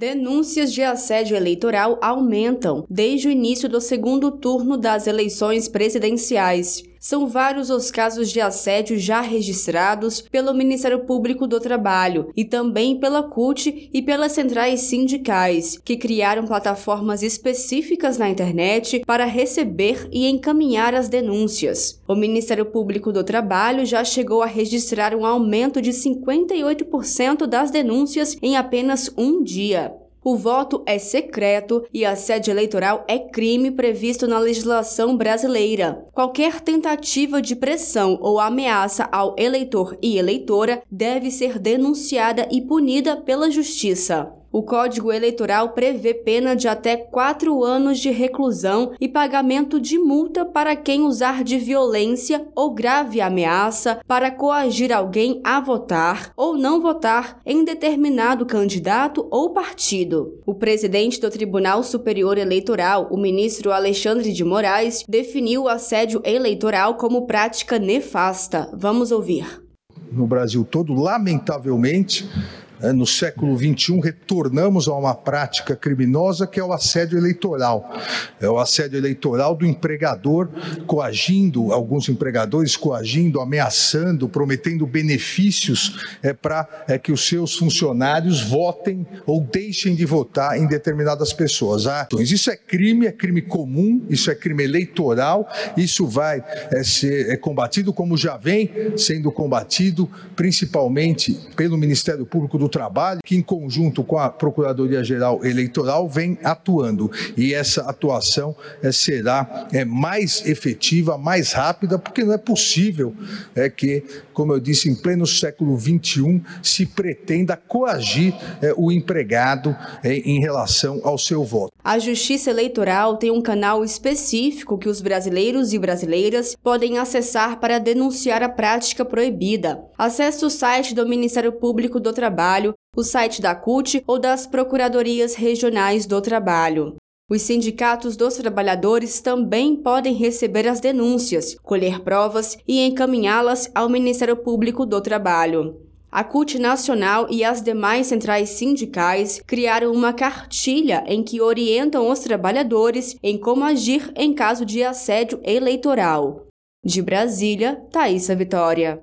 Denúncias de assédio eleitoral aumentam desde o início do segundo turno das eleições presidenciais. São vários os casos de assédio já registrados pelo Ministério Público do Trabalho e também pela CUT e pelas centrais sindicais, que criaram plataformas específicas na internet para receber e encaminhar as denúncias. O Ministério Público do Trabalho já chegou a registrar um aumento de 58% das denúncias em apenas um dia. O voto é secreto e assédio eleitoral é crime previsto na legislação brasileira. Qualquer tentativa de pressão ou ameaça ao eleitor e eleitora deve ser denunciada e punida pela Justiça. O Código Eleitoral prevê pena de até quatro anos de reclusão e pagamento de multa para quem usar de violência ou grave ameaça para coagir alguém a votar ou não votar em determinado candidato ou partido. O presidente do Tribunal Superior Eleitoral, o ministro Alexandre de Moraes, definiu o assédio eleitoral como prática nefasta. Vamos ouvir. No Brasil todo, lamentavelmente, no século XXI, retornamos a uma prática criminosa que é o assédio eleitoral. É o assédio eleitoral do empregador coagindo, alguns empregadores coagindo, ameaçando, prometendo benefícios é, para é, que os seus funcionários votem ou deixem de votar em determinadas pessoas. Ah, então, isso é crime, é crime comum, isso é crime eleitoral, isso vai é, ser é, combatido como já vem sendo combatido, principalmente pelo Ministério Público do Trabalho, que em conjunto com a Procuradoria-Geral Eleitoral vem atuando. E essa atuação é, será é, mais efetiva, mais rápida, porque não é possível é, que, como eu disse, em pleno século XXI, se pretenda coagir é, o empregado é, em relação ao seu voto. A Justiça Eleitoral tem um canal específico que os brasileiros e brasileiras podem acessar para denunciar a prática proibida. Acesse o site do Ministério Público do Trabalho, o site da CUT ou das Procuradorias Regionais do Trabalho. Os sindicatos dos trabalhadores também podem receber as denúncias, colher provas e encaminhá-las ao Ministério Público do Trabalho. A CUT Nacional e as demais centrais sindicais criaram uma cartilha em que orientam os trabalhadores em como agir em caso de assédio eleitoral. De Brasília, Thaisa Vitória.